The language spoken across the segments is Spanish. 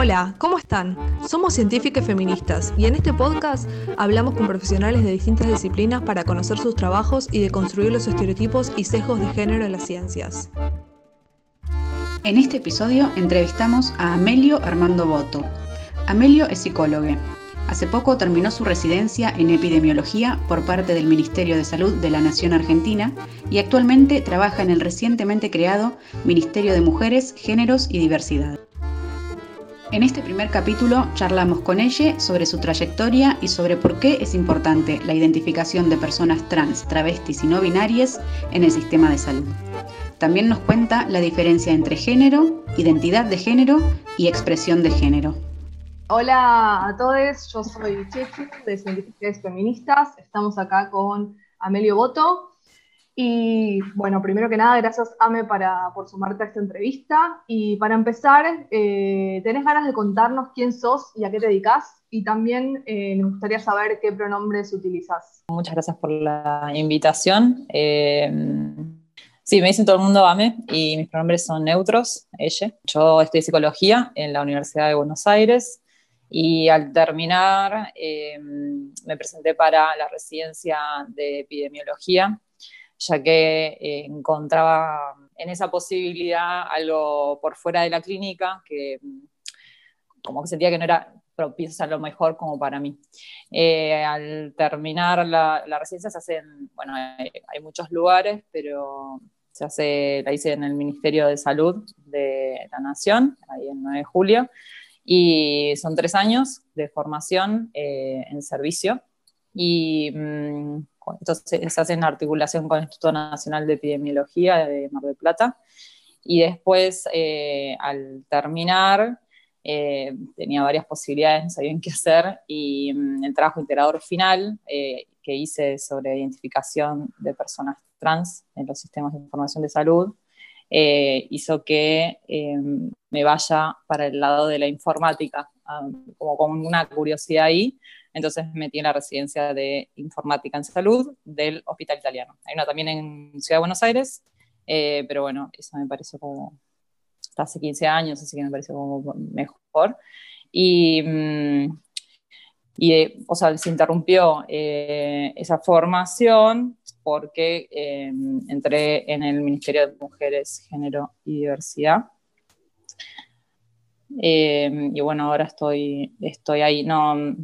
Hola, ¿cómo están? Somos científicas feministas y en este podcast hablamos con profesionales de distintas disciplinas para conocer sus trabajos y de construir los estereotipos y sesgos de género en las ciencias. En este episodio entrevistamos a Amelio Armando Boto. Amelio es psicólogo. Hace poco terminó su residencia en epidemiología por parte del Ministerio de Salud de la Nación Argentina y actualmente trabaja en el recientemente creado Ministerio de Mujeres, Géneros y Diversidad. En este primer capítulo charlamos con ella sobre su trayectoria y sobre por qué es importante la identificación de personas trans, travestis y no binarias en el sistema de salud. También nos cuenta la diferencia entre género, identidad de género y expresión de género. Hola a todos, yo soy Chechi de Científicas Feministas. Estamos acá con Amelio Boto, y bueno, primero que nada, gracias Ame para, por sumarte a esta entrevista. Y para empezar, eh, ¿tenés ganas de contarnos quién sos y a qué te dedicas? Y también eh, me gustaría saber qué pronombres utilizas. Muchas gracias por la invitación. Eh, sí, me dicen todo el mundo Ame y mis pronombres son neutros, ella. Yo estudié psicología en la Universidad de Buenos Aires y al terminar me presenté para la residencia de epidemiología ya que eh, encontraba en esa posibilidad algo por fuera de la clínica que mm, como que sentía que no era propicio a lo mejor como para mí. Eh, al terminar la, residencia se hacen, bueno, hay, muchos lugares, pero se hace, la hice en el Ministerio de Salud de la Nación, ahí en 9 de julio, y son tres años de formación eh, en servicio. Y entonces se hace en articulación con el Instituto Nacional de Epidemiología de Mar del Plata. Y después, eh, al terminar, eh, tenía varias posibilidades, no sabía qué hacer, y mm, el trabajo integrador final eh, que hice sobre identificación de personas trans en los sistemas de información de salud hizo que me vaya para el lado de la informática, ah, como con una curiosidad ahí, entonces me metí en la residencia de informática en salud del Hospital Italiano. Hay una también en Ciudad de Buenos Aires, eh, pero bueno, eso me pareció como, hasta hace 15 años, así que me pareció como mejor. Y, mm, eh, o sea, se interrumpió eh, esa formación porque entré en el Ministerio de Mujeres, Género y Diversidad y bueno, ahora estoy, estoy ahí, no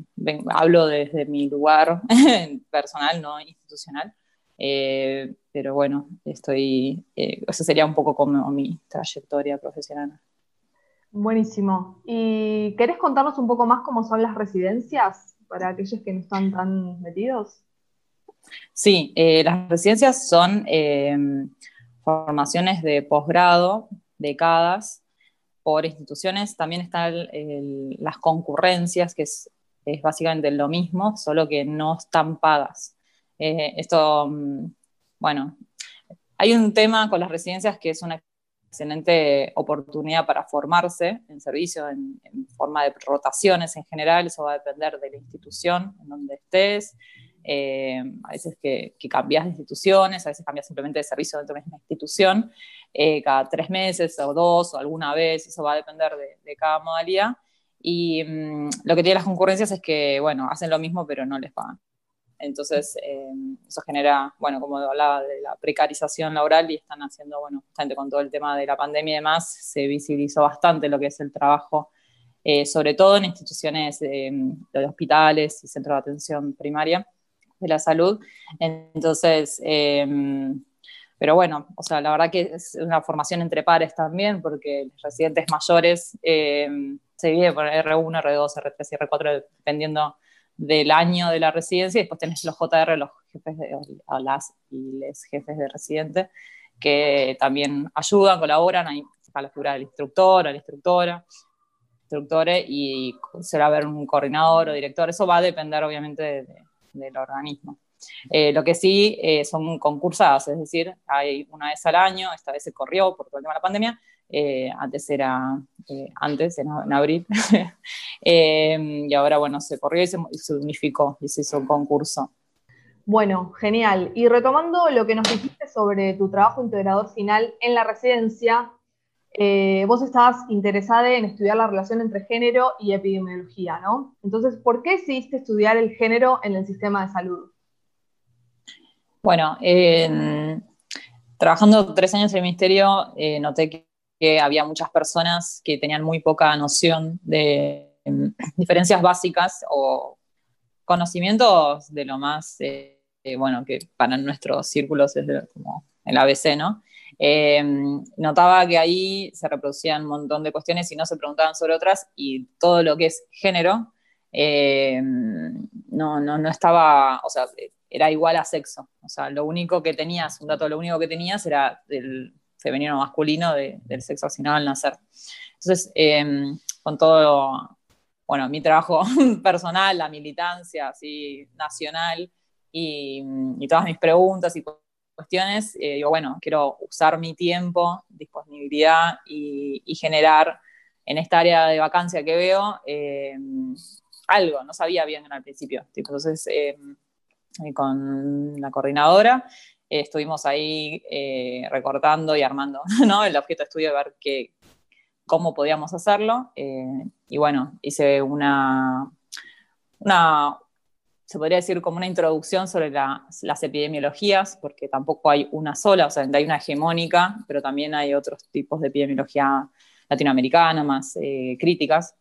hablo desde mi lugar personal, no institucional, eh, pero bueno, estoy, eh, eso sería un poco como mi trayectoria profesional. Buenísimo. ¿Y querés contarnos un poco más cómo son las residencias para aquellos que no están tan metidos? Sí, las residencias son formaciones de posgrado, décadas, por instituciones. También están las concurrencias, que es, básicamente lo mismo, solo que no están pagas. Eh, esto, mm, bueno, hay un tema con las residencias que es una excelente oportunidad para formarse en servicio, en, forma de rotaciones en general, eso va a depender de la institución en donde estés. Eh, a veces que, que, cambias de instituciones, a veces cambias simplemente de servicio dentro de una institución, eh, cada tres meses o dos o alguna vez, eso va a depender de, cada modalidad. Y mm, lo que tiene las concurrencias es que, bueno, hacen lo mismo pero no les pagan. Entonces, eh, eso genera, bueno, como hablaba de la precarización laboral y están haciendo, bueno, justamente con todo el tema de la pandemia y demás, se visibilizó bastante lo que es el trabajo, eh, sobre todo en instituciones de hospitales y centros de atención primaria de la salud. Entonces, pero bueno, o sea, la verdad que es una formación entre pares también, porque los residentes mayores eh, se dividen por R1, R2, R3 y R4, dependiendo del año de la residencia, y después tenés los JR, los jefes de las y les jefes de residente, que también ayudan, colaboran, ahí está la figura del instructor, o la instructora, instructores, y se va a ver un coordinador o director, eso va a depender obviamente del organismo. Eh, lo que sí eh, son concursadas, es decir, hay una vez al año, esta vez se corrió por todo el tema de la pandemia, eh, antes era, antes, en, abril, y ahora, bueno, se corrió y se, unificó y se hizo un concurso. Bueno, genial. Y retomando lo que nos dijiste sobre tu trabajo integrador final en la residencia, vos estabas interesada en estudiar la relación entre género y epidemiología, ¿no? Entonces, ¿por qué decidiste estudiar el género en el sistema de salud? Bueno, trabajando tres años en el ministerio, eh, noté que, había muchas personas que tenían muy poca noción de em, diferencias básicas o conocimientos de lo más, eh, bueno, que para nuestros círculos es como el ABC, ¿no? Em, notaba que ahí se reproducían un montón de cuestiones y no se preguntaban sobre otras y todo lo que es género em, no, no, no, estaba, o sea, era igual a sexo. O sea, lo único que tenías, un dato, lo único que tenías era el femenino masculino del sexo asignado al nacer. Entonces, em, con todo, bueno, mi trabajo personal, la militancia así nacional y, y todas mis preguntas y cuestiones, eh, digo, bueno, quiero usar mi tiempo, disponibilidad y, generar en esta área de vacancia que veo eh, algo, no sabía bien al principio. entonces, eh, con la coordinadora estuvimos ahí recortando y armando ¿no? el objeto de estudio de ver qué, cómo podíamos hacerlo. y bueno, hice una, una, se podría decir como una introducción sobre las epidemiologías, porque tampoco hay una sola, o sea, hay una hegemónica, pero también hay otros tipos de epidemiología latinoamericana más eh, críticas.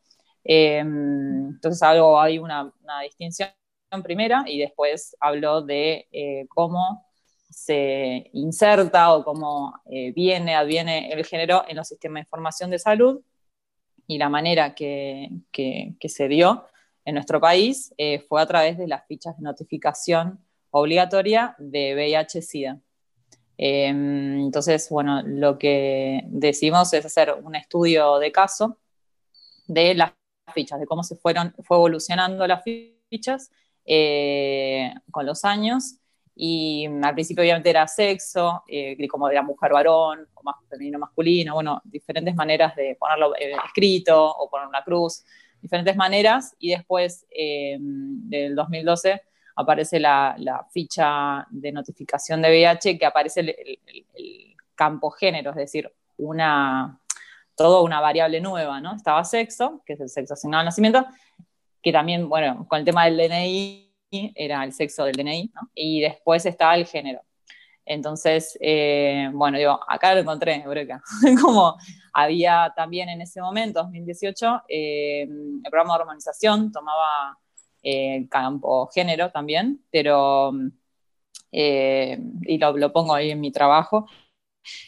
Entonces algo, hay una, distinción primera y después hablo de eh, cómo se inserta o cómo eh, viene, adviene el género en los sistemas de información de salud y la manera que, que se dio en nuestro país eh, fue a través de las fichas de notificación obligatoria de VIH-Sida. Em, entonces, bueno, lo que decimos es hacer un estudio de caso de las fichas, de cómo se fueron, fue evolucionando las fichas eh, con los años. Y al principio obviamente era sexo, eh, como era mujer varón, o más femenino masculino, bueno, diferentes maneras de ponerlo escrito o poner una cruz diferentes maneras y después eh, del 2012 aparece la, ficha de notificación de VIH que aparece el, campo género, es decir, una, todo una variable nueva, ¿no? Estaba sexo, que es el sexo asignado al nacimiento, que también, bueno, con el tema del DNI era el sexo del DNI, ¿no? Y después estaba el género. Entonces, eh, bueno, digo, acá lo encontré, Eureka. Como había también en ese momento, 2018, eh, el programa de hormonización tomaba eh, campo género también, pero, y lo, pongo ahí en mi trabajo,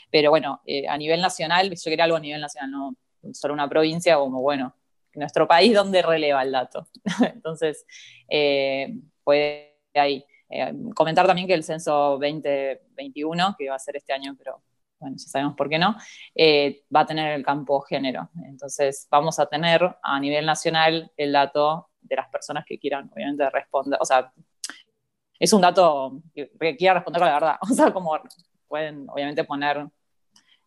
pero bueno, a nivel nacional, yo quería algo a nivel nacional, no solo una provincia, como bueno, nuestro país, ¿dónde releva el dato? Entonces, fue ahí. Eh, comentar también que el censo 2021, que va a ser este año, pero bueno, ya sabemos por qué no, eh, va a tener el campo género. Entonces, vamos a tener a nivel nacional el dato de las personas que quieran, obviamente, responder. O sea, es un dato que, quiera responder la verdad. O sea, como pueden, obviamente, poner.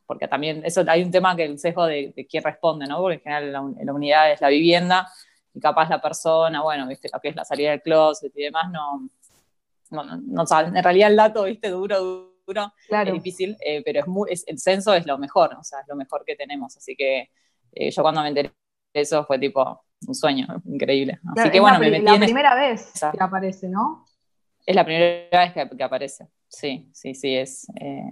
Porque también eso hay un tema que el sesgo de, quién responde, ¿no? Porque en general la, la unidad es la vivienda y capaz la persona, bueno, viste, lo que es la salida del closet y demás, no, no, no, en realidad el dato, viste, duro, duro, es difícil, eh, pero es muy, el censo es lo mejor, o sea, es lo mejor que tenemos, así que eh, yo cuando me enteré de eso fue tipo un sueño increíble. Así que bueno, la, me La primera vez que aparece, ¿no? Es la primera vez que, aparece, sí, sí, sí, es eh,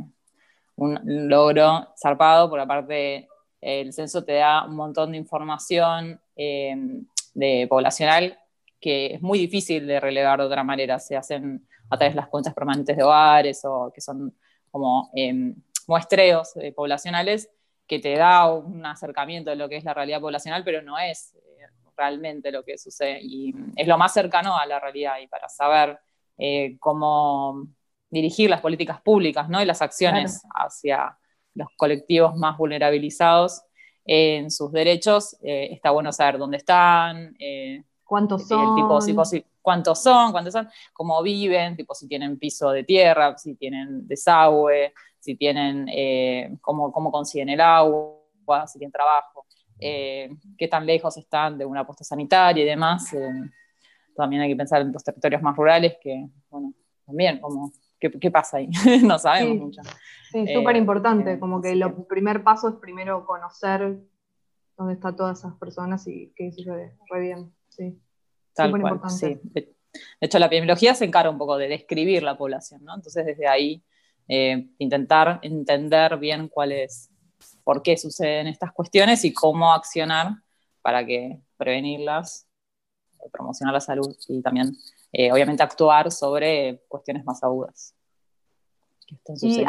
un logro zarpado, por aparte el censo te da un montón de información de poblacional que es muy difícil de relevar de otra manera. Se hacen a través de las cuentas permanentes de hogares o que son como em, muestreos eh, poblacionales que te da un acercamiento de lo que es la realidad poblacional, pero no es eh, realmente lo que sucede. Y es lo más cercano a la realidad y para saber eh, cómo dirigir las políticas públicas ¿no? y las acciones hacia los colectivos más vulnerabilizados en sus derechos, está bueno saber dónde están, ¿Cuántos son? Tipo, cuántos son, cuántos son, cómo viven, tipo si tienen piso de tierra, si tienen desagüe, si tienen, eh, cómo, cómo, consiguen el agua, si tienen trabajo, eh, qué tan lejos están de una posta sanitaria y demás. Eh, también hay que pensar en los territorios más rurales que, bueno, también como qué, pasa ahí, no sabemos mucho. Sí, eh, súper importante, como que el primer paso es primero conocer dónde están todas esas personas y qué sucede, re bien, sí. Tal cual, sí. De hecho, la epidemiología se encarga un poco de describir la población, ¿no? Entonces, desde ahí, eh, intentar entender bien cuál es, por qué suceden estas cuestiones y cómo accionar para que prevenirlas, eh, promocionar la salud y también, obviamente, actuar sobre cuestiones más agudas. ¿Y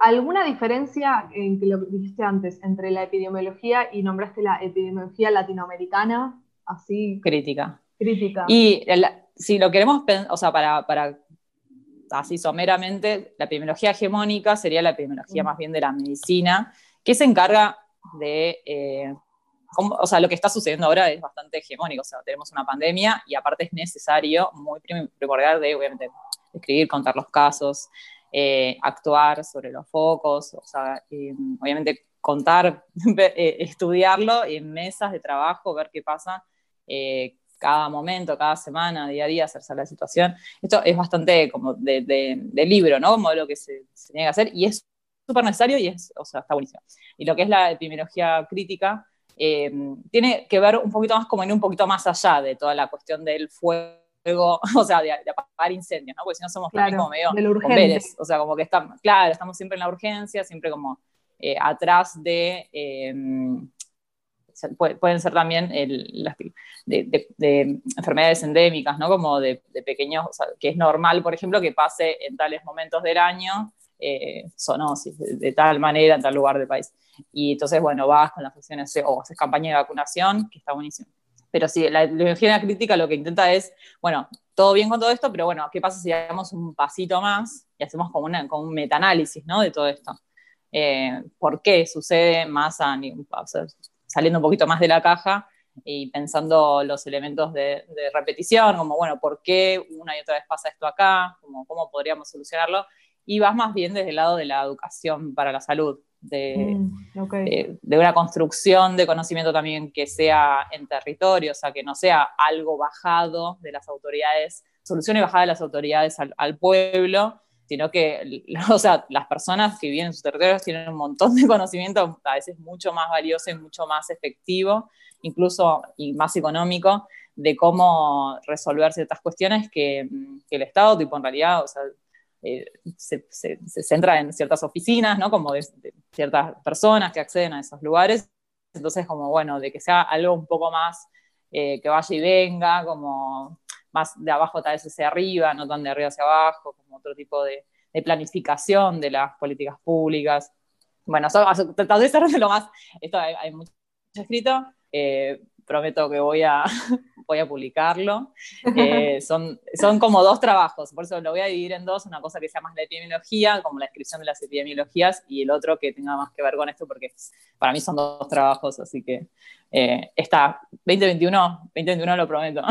alguna diferencia en que lo dijiste antes entre la epidemiología y nombraste la epidemiología latinoamericana? Así. Crítica. Crítica. Y si lo queremos, o sea, para, para, así someramente, la epidemiología hegemónica sería la epidemiología mm. más bien de la medicina, que se encarga de. Eh, o sea, lo que está sucediendo ahora es bastante hegemónico. O sea, tenemos una pandemia y aparte es necesario, muy primordial, de obviamente escribir, contar los casos, eh, actuar sobre los focos, o sea, obviamente contar, eh, estudiarlo en mesas de trabajo, ver qué pasa eh, cada momento, cada semana, día a día, hacerse la situación. Esto es bastante como de, libro, ¿no? Como de lo que se, se tiene que hacer y es súper necesario y es, o sea, está buenísimo. Y lo que es la epidemiología crítica, tiene que ver un poquito más como en un poquito más allá de toda la cuestión del fuego o sea, de, apagar incendios, ¿no? Porque si no somos claro, como medio bomberes, o sea, como que estamos, claro, estamos siempre en la urgencia, siempre como eh, atrás de, em, pueden ser también de, enfermedades endémicas, ¿no? Como de, pequeños, o sea, que es normal, por ejemplo, que pase en tales momentos del año eh, zoonosis, de, tal manera en tal lugar del país. Y entonces, bueno, vas con las acciones o haces campaña de vacunación, que está buenísimo. Pero sí, la biología crítica lo que intenta es, bueno, todo bien con todo esto, pero bueno, ¿qué pasa si damos un pasito más y hacemos como, una, como un metaanálisis ¿no? de todo esto? Eh, ¿Por qué sucede más a, saliendo un poquito más de la caja y pensando los elementos de, repetición, como, bueno, ¿por qué una y otra vez pasa esto acá? Como, ¿Cómo podríamos solucionarlo? Y vas más bien desde el lado de la educación para la salud. Mm, de, de, una construcción de conocimiento también que sea en territorio, o sea, que no sea algo bajado de las autoridades, solución y bajada de las autoridades al, pueblo, sino que o sea, las personas que viven en sus territorios tienen un montón de conocimiento, a veces mucho más valioso y mucho más efectivo, incluso y más económico, de cómo resolver ciertas cuestiones que, que el Estado, tipo en realidad, o sea, eh, se, centra en ciertas oficinas, ¿no? Como de, ciertas personas que acceden a esos lugares. Entonces, como bueno, de que sea algo un poco más eh, que vaya y venga, como más de abajo tal vez hacia arriba, no tan de arriba hacia abajo, como otro tipo de, planificación de las políticas públicas. Bueno, tratar de ser lo más, esto hay, mucho escrito, eh, prometo que voy a, voy a publicarlo. Eh, son, son como dos trabajos, por eso lo voy a dividir en dos, una cosa que sea más la epidemiología, como la descripción de las epidemiologías, y el otro que tenga más que ver con esto, porque para mí son dos trabajos, así que eh, está 2021, 2021 lo prometo.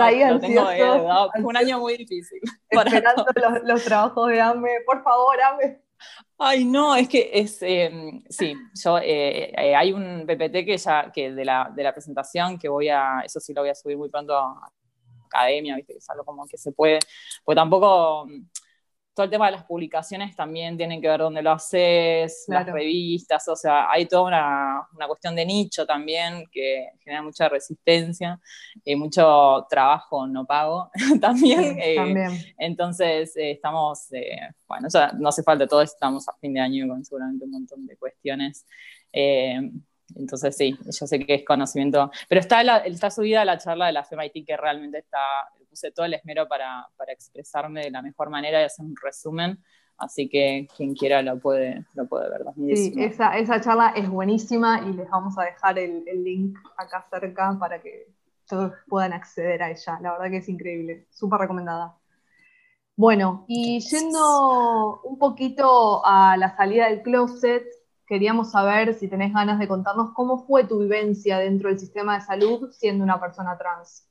ahí lo un año muy difícil. Esperando los, los, trabajos de AME, por favor, AME. Ay, no, es que es, em, sí, yo, eh, eh, hay un PPT que ya, que de la, de la presentación que voy a, eso sí lo voy a subir muy pronto a academia, viste, que es como que se puede, pues tampoco, todo el tema de las publicaciones también tienen que ver dónde lo haces, las revistas, o sea, hay toda una, una, cuestión de nicho también que genera mucha resistencia y mucho trabajo no pago también. Eh, entonces, eh, estamos, eh, bueno, no hace falta, todos estamos a fin de año con seguramente un montón de cuestiones. Entonces, sí, yo sé que es conocimiento, pero está, la, está subida la charla de la FMIT que realmente está puse todo el esmero para, para, expresarme de la mejor manera y hacer un resumen. Así que quien quiera lo puede, lo puede ver. Sí, esa, esa, charla es buenísima y les vamos a dejar el, el link acá cerca para que todos puedan acceder a ella. La verdad que es increíble, súper recomendada. Bueno, y yendo un poquito a la salida del closet, queríamos saber si tenés ganas de contarnos cómo fue tu vivencia dentro del sistema de salud siendo una persona trans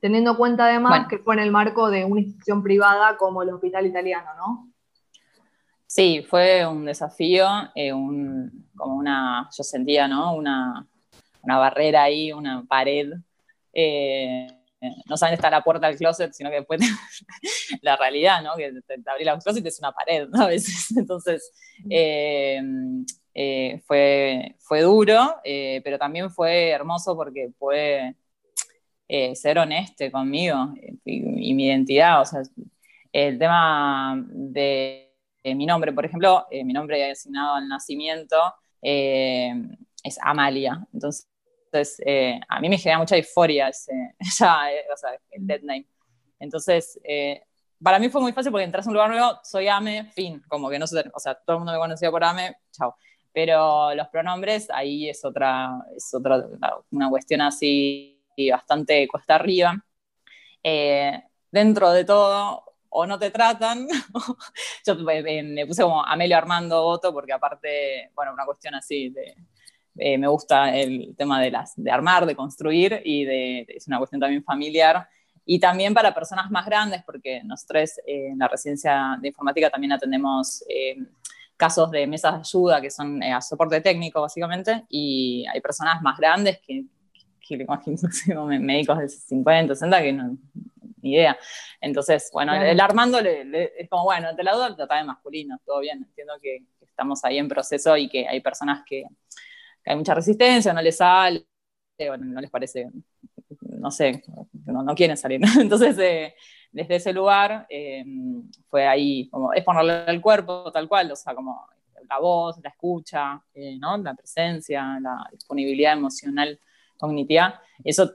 teniendo en cuenta además que fue en el marco de una institución privada como el Hospital Italiano, ¿no? Sí, fue un desafío, eh, como una, yo sentía, ¿no? Una, barrera ahí, una pared, eh, no saben está la puerta del closet, sino que después la realidad, ¿no? Que te, abrí la closet es una pared, ¿no? A veces. Entonces, eh, eh, fue, fue duro, eh, pero también fue hermoso porque pude ser honesto conmigo y, mi identidad. O sea, el tema de, mi nombre, por ejemplo, mi nombre asignado al nacimiento es Amalia. Entonces, eh, a mí me genera mucha euforia ese, eh, o sea, el dead name. Entonces, eh, para mí fue muy fácil porque entras a un lugar nuevo, soy Ame, fin, como que no sé, o sea, todo el mundo me conocía por Ame, chao. Pero los pronombres, ahí es otra, es otra, una cuestión así bastante cuesta arriba. dentro de todo, o no te tratan, yo me, puse como Amelio Armando Voto, porque aparte, bueno, una cuestión así de, eh, me gusta el tema de, las, de armar, de construir y de, es una cuestión también familiar. Y también para personas más grandes, porque nosotros eh, en la residencia de informática también atendemos eh, casos de mesas de ayuda que son a soporte técnico básicamente, y hay personas más grandes que, que le imagino médicos de 50, 60 que no, ni idea. Entonces, bueno, el Armando es como, bueno, te la duda trata de masculino, todo bien, entiendo que, estamos ahí en proceso y que hay personas que, hay mucha resistencia, no les sale, no les parece, no sé, no, quieren salir. Entonces, eh, desde ese lugar eh, fue ahí, como es ponerle el cuerpo tal cual, o sea, como la voz, la escucha, eh, ¿no? la presencia, la disponibilidad emocional, cognitiva. Eso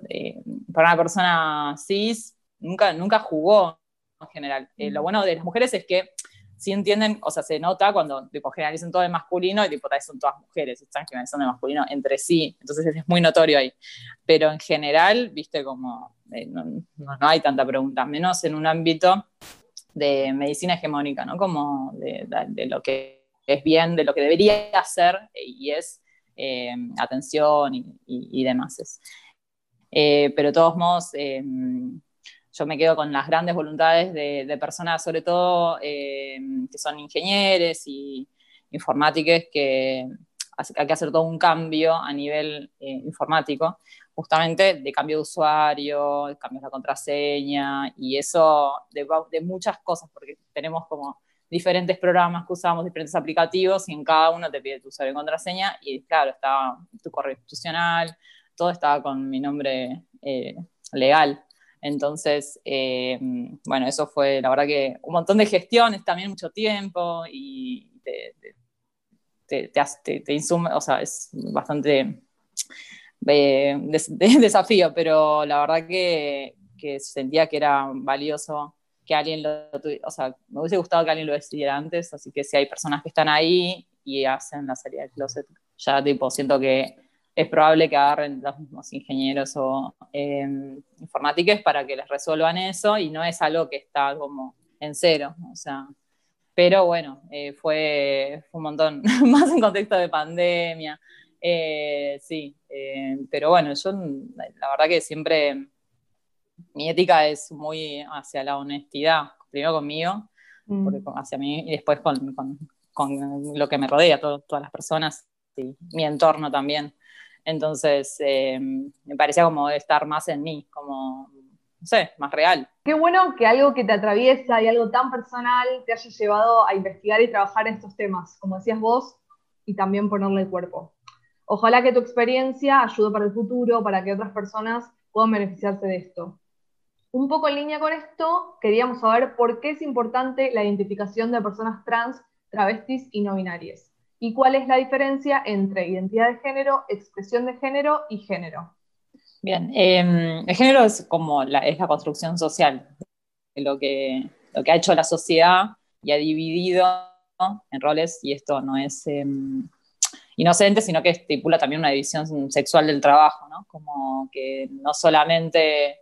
para una persona cis nunca, nunca jugó en general. lo bueno de las mujeres es que si entienden, o sea, se nota cuando tipo, generalizan todo de masculino y tipo, son todas mujeres, están generalizando de masculino entre sí, entonces es muy notorio ahí. Pero en general, viste, como eh, no, no, hay tanta pregunta, menos en un ámbito de medicina hegemónica, ¿no? Como de, de, lo que es bien, de lo que debería ser y es eh, atención y, y, demás. Eh, pero de todos modos, yo me quedo con las grandes voluntades de, personas, sobre todo eh, que son ingenieros y informáticos, que hay que hacer todo un cambio a nivel eh, informático, justamente de cambio de usuario, de cambio de contraseña y eso de, muchas cosas, porque tenemos como diferentes programas que usamos, diferentes aplicativos y en cada uno te pide tu usuario contraseña y claro, estaba tu correo institucional, todo estaba con mi nombre eh, legal. Entonces, eh, bueno, eso fue la verdad que un montón de gestiones, también mucho tiempo y te, te, te, insume, o sea, es bastante eh, desafío, pero la verdad que, que, sentía que era valioso que alguien lo tuviera, o sea, me hubiese gustado que alguien lo decidiera antes, así que si hay personas que están ahí y hacen la salida del closet, ya tipo, siento que es probable que agarren los mismos ingenieros o em, informáticos para que les resuelvan eso y no es algo que está como en cero, o sea, pero bueno, eh, fue, un montón, más en contexto de pandemia, eh, sí, eh, pero bueno, yo la verdad que siempre mi ética es muy hacia la honestidad, primero conmigo, mm. hacia mí y después con, lo que me rodea, todas las personas y mi entorno también. Entonces, eh, me parecía como estar más en mí, como, no sé, más real. Qué bueno que algo que te atraviesa y algo tan personal te haya llevado a investigar y trabajar en estos temas, como decías vos, y también ponerle el cuerpo. Ojalá que tu experiencia ayude para el futuro, para que otras personas puedan beneficiarse de esto. Un poco en línea con esto, queríamos saber por qué es importante la identificación de personas trans, travestis y no binarias y cuál es la diferencia entre identidad de género, expresión de género y género. Bien, em, el género es como la, es la construcción social, lo que, lo que ha hecho la sociedad y ha dividido en roles, y esto no es em, inocente, sino que estipula también una división sexual del trabajo, ¿no? Como que no solamente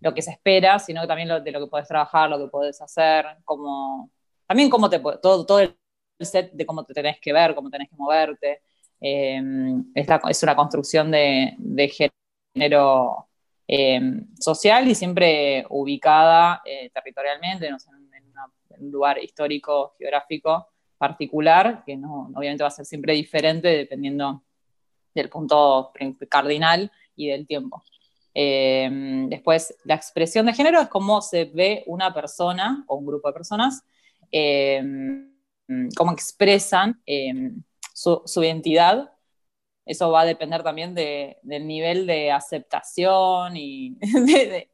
lo que se espera, sino también lo, de lo que puedes trabajar, lo que puedes hacer, como, también cómo te, todo, todo el set de cómo te tenés que ver, cómo tenés que moverte. Eh, es, una construcción de, género eh, social y siempre ubicada eh, territorialmente, en, un lugar histórico, geográfico particular, que no, obviamente va a ser siempre diferente dependiendo del punto cardinal y del tiempo. Eh, después, la expresión de género es cómo se ve una persona o un grupo de personas, cómo expresan su, identidad. Eso va a depender también del nivel de aceptación y de,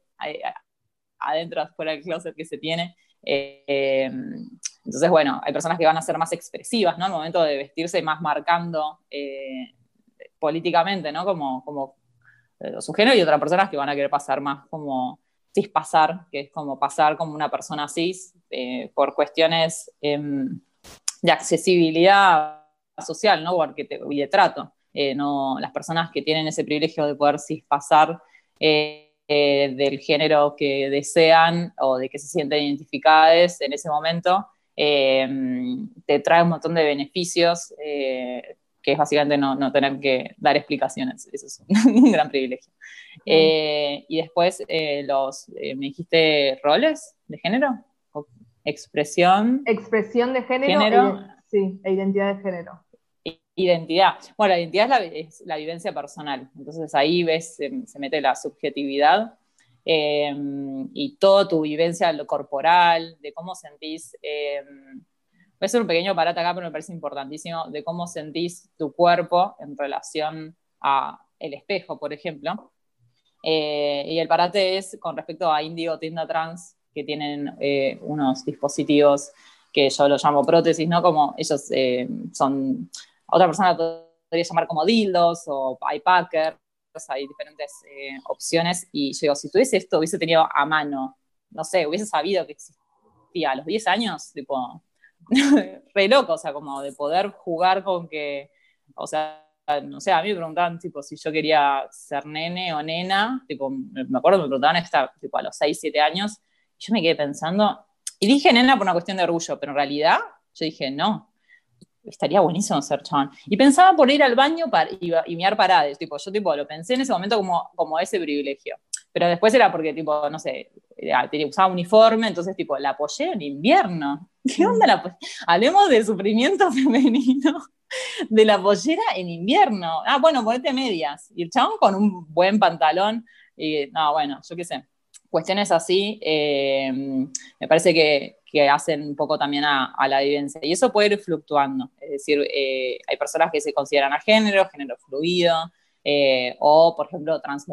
adentro, afuera del closet que se tiene. entonces, bueno, hay personas que van a ser más expresivas, ¿no? Al momento de vestirse más marcando políticamente, ¿no? Como, como eh, su género y otras personas que van a querer pasar más como cis pasar, que es como pasar como una persona cis eh, por cuestiones em, de accesibilidad social, ¿no? y de trato. Eh, no, las personas que tienen ese privilegio de poder cis pasar del género que desean o de que se sienten identificadas en ese momento, em, te trae un montón de beneficios que es básicamente no, tener que dar explicaciones. Eso es un gran privilegio. Eh, y después, eh, los, eh, ¿me dijiste roles de género? ¿Expresión? Expresión de género. sí, e identidad de género. Identidad. Bueno, la identidad es la, vivencia personal. Entonces ahí ves, se mete la subjetividad y toda tu vivencia lo corporal, de cómo sentís Voy a hacer un pequeño parate acá, pero me parece importantísimo, de cómo sentís tu cuerpo en relación a el espejo, por ejemplo. Eh, y el parate es con respecto a Indigo Tienda Trans, que tienen eh, unos dispositivos que yo los llamo prótesis, ¿no? Como ellos eh, son, otra persona podría llamar como dildos o iPackers, hay diferentes opciones. Y yo digo, si tuviese esto, hubiese tenido a mano, no sé, hubiese sabido que existía a los 10 años, tipo, re loco, o sea, como de poder jugar con que, o sea, no sé, a mí me preguntaban, tipo, si yo quería ser nene o nena, tipo, me acuerdo, me preguntaban esta, tipo, a los 6, 7 años, yo me quedé pensando, y dije nena por una cuestión de orgullo, pero en realidad yo dije, no, estaría buenísimo ser chabón. Y pensaba por ir al baño para, y, mirar paradas, tipo, yo tipo, lo pensé en ese momento como, como ese privilegio. Pero después era porque, tipo, no sé, usaba uniforme, entonces, tipo, la apoyé en invierno. ¿Qué onda la pollera? Hablemos de sufrimiento femenino de la pollera en invierno. Ah, bueno, ponete medias. Y el chabón con un buen pantalón. Y, no, bueno, yo qué sé. Cuestiones así, eh, me parece que, que, hacen un poco también a, la vivencia. Y eso puede ir fluctuando. Es decir, eh, hay personas que se consideran a género, género fluido, eh, o por ejemplo trans,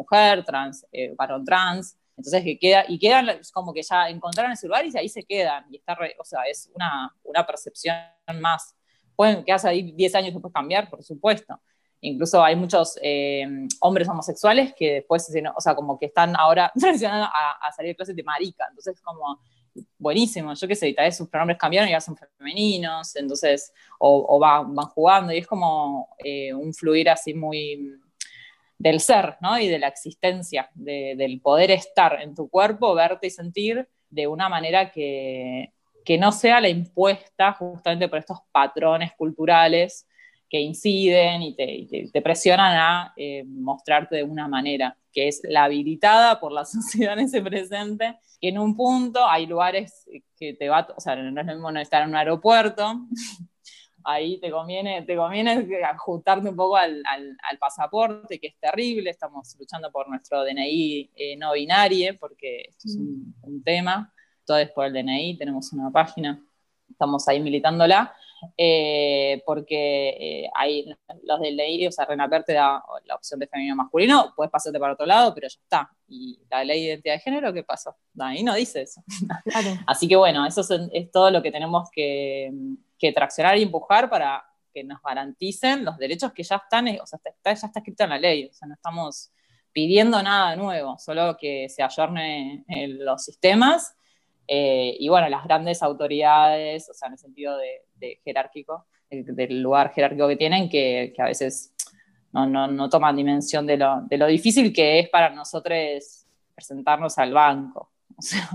eh, varón trans, entonces que queda, y quedan como que ya encontraron ese lugar y ahí se quedan, y está, o sea, es una, una percepción más. Pueden quedarse ahí 10 años después cambiar, por supuesto. Incluso hay muchos eh, hombres homosexuales que después, o sea, como que están ahora transicionando a, salir de clases de marica, entonces como buenísimo, yo qué sé, tal vez sus pronombres cambiaron y ya son femeninos, entonces, o, van, van, jugando, y es como un fluir así muy, del ser, ¿no? Y de la existencia, del poder estar en tu cuerpo, verte y sentir de una manera que, no sea la impuesta justamente por estos patrones culturales que inciden y te, presionan a eh, mostrarte de una manera, que es la habilitada por la sociedad en ese presente, que en un punto hay lugares que te va, o sea, no es lo mismo estar en un aeropuerto ahí te conviene, te conviene ajustarte un poco al, pasaporte, que es terrible, estamos luchando por nuestro DNI eh, no binario, porque esto es un, un, tema, todo es por el DNI, tenemos una página, estamos ahí militándola, eh, porque eh, hay los del ley, o sea, Renaper te da la opción de femenino masculino, puedes pasarte para otro lado, pero ya está. Y la ley de identidad de género, ¿qué pasó? Ahí no dice eso. Así que bueno, eso es, todo lo que tenemos que, traccionar y empujar para que nos garanticen los derechos que ya están, o sea, ya está escrito en la ley, o sea, no estamos pidiendo nada nuevo, solo que se ayorne en los sistemas eh, y bueno, las grandes autoridades, o sea, en el sentido de, jerárquico, del lugar jerárquico que tienen, que, a veces no, no, toman dimensión de lo, de lo, difícil que es para nosotros presentarnos al banco. O sea,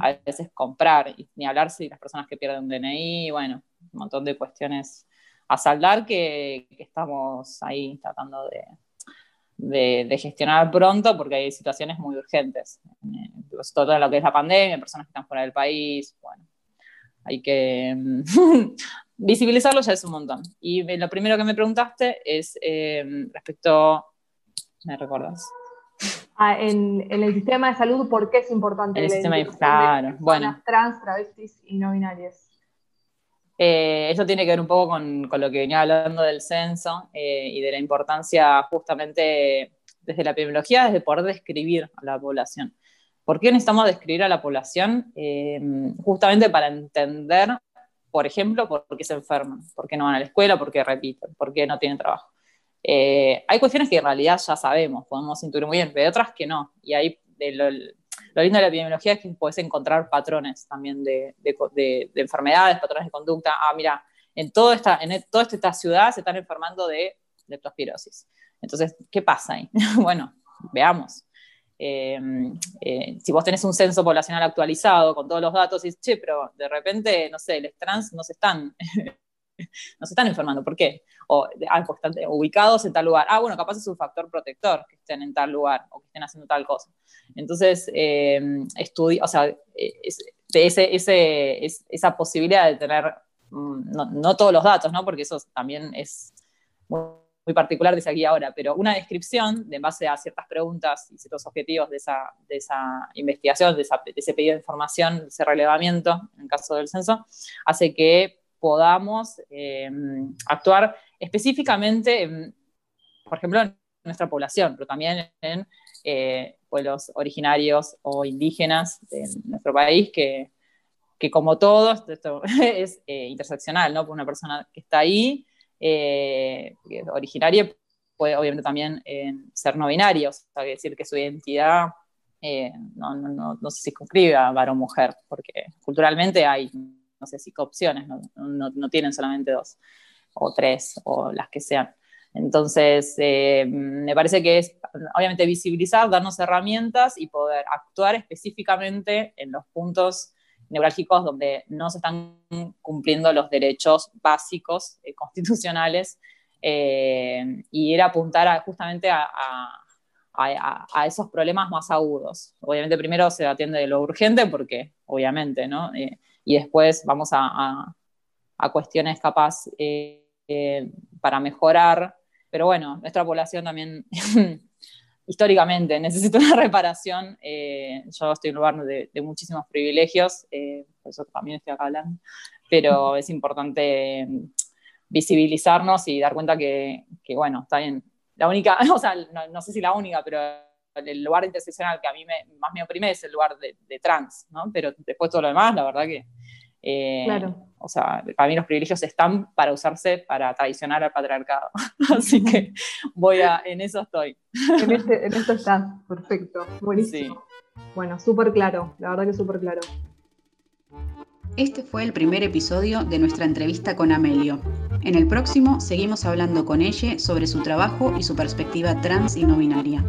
a veces comprar, y ni hablar si las personas que pierden un DNI, bueno, un montón de cuestiones a saldar que estamos ahí tratando de, de, gestionar pronto porque hay situaciones muy urgentes. Eh, todo lo que es la pandemia, personas que están fuera del país, bueno, hay que mm, visibilizarlo ya es un montón. Y lo primero que me preguntaste es eh, respecto, ¿me recuerdas? Ah, en, el sistema de salud, ¿por qué es importante? El sistema de, claro, bueno. Trans, travestis y no binarias. Eh, eso tiene que ver un poco con, lo que venía hablando del censo eh, y de la importancia justamente desde la epidemiología, desde poder describir a la población. ¿Por qué necesitamos describir a la población? Eh, justamente para entender, por ejemplo, por qué se enferman, por qué no van a la escuela, por qué repiten, por qué no tienen trabajo. hay cuestiones que en realidad ya sabemos, podemos intuir muy bien, pero hay otras que no. Y ahí de lo lindo de la epidemiología es que puedes encontrar patrones también de, enfermedades, patrones de conducta. Ah, mira, en, toda esta, en toda esta ciudad se están enfermando de leptospirosis. Entonces, ¿qué pasa ahí? bueno, veamos. Eh, eh, si vos tenés un censo poblacional actualizado con todos los datos, y che, pero de repente, no sé, los trans no se están no se están enfermando. ¿Por qué? O ah, pues, están ubicados en tal lugar. Ah, bueno, capaz es un factor protector que estén en tal lugar o que estén haciendo tal cosa. Entonces, eh, o sea, ese, esa posibilidad de tener, mm, no, todos los datos, ¿no? Porque eso también es muy, particular, dice aquí ahora, pero una descripción de en base a ciertas preguntas y ciertos objetivos de esa, de esa investigación, de, de ese pedido de información, de ese relevamiento, en el caso del censo, hace que podamos eh, actuar específicamente, por ejemplo, en nuestra población, pero también en eh, pueblos originarios o indígenas de nuestro país, que, como todos, esto es eh, interseccional, ¿no? Una persona que está ahí, originaria, puede obviamente también ser no binario, o sea, decir que su identidad no, no, no, se circunscribe a varón mujer, porque culturalmente hay no sé, cinco opciones, no, tienen solamente dos, o tres, o las que sean. Entonces, eh, me parece que es, obviamente, visibilizar, darnos herramientas y poder actuar específicamente en los puntos neurálgicos donde no se están cumpliendo los derechos básicos eh, constitucionales eh, y ir a apuntar justamente a, a, esos problemas más agudos. Obviamente primero se atiende de lo urgente porque, obviamente, ¿no? Y después vamos a, cuestiones capaz eh, eh, para mejorar. Pero bueno, nuestra población también históricamente necesita una reparación. Eh, yo estoy en un lugar de, muchísimos privilegios, por eso también estoy acá hablando, pero es importante visibilizarnos y dar cuenta que, bueno, está bien. La única, o sea, no, sé si la única, pero el lugar interseccional que a mí más me oprime es el lugar de, de, trans, ¿no? Pero después todo lo demás, la verdad que eh, claro. O sea, para mí los privilegios están para usarse para traicionar al patriarcado. Así que voy a, en eso estoy. En, este, esto estás, perfecto, buenísimo. Bueno, súper claro, la verdad que súper claro. Este fue el primer episodio de nuestra entrevista con Amelio. En el próximo seguimos hablando con ella sobre su trabajo y su perspectiva trans y no binaria.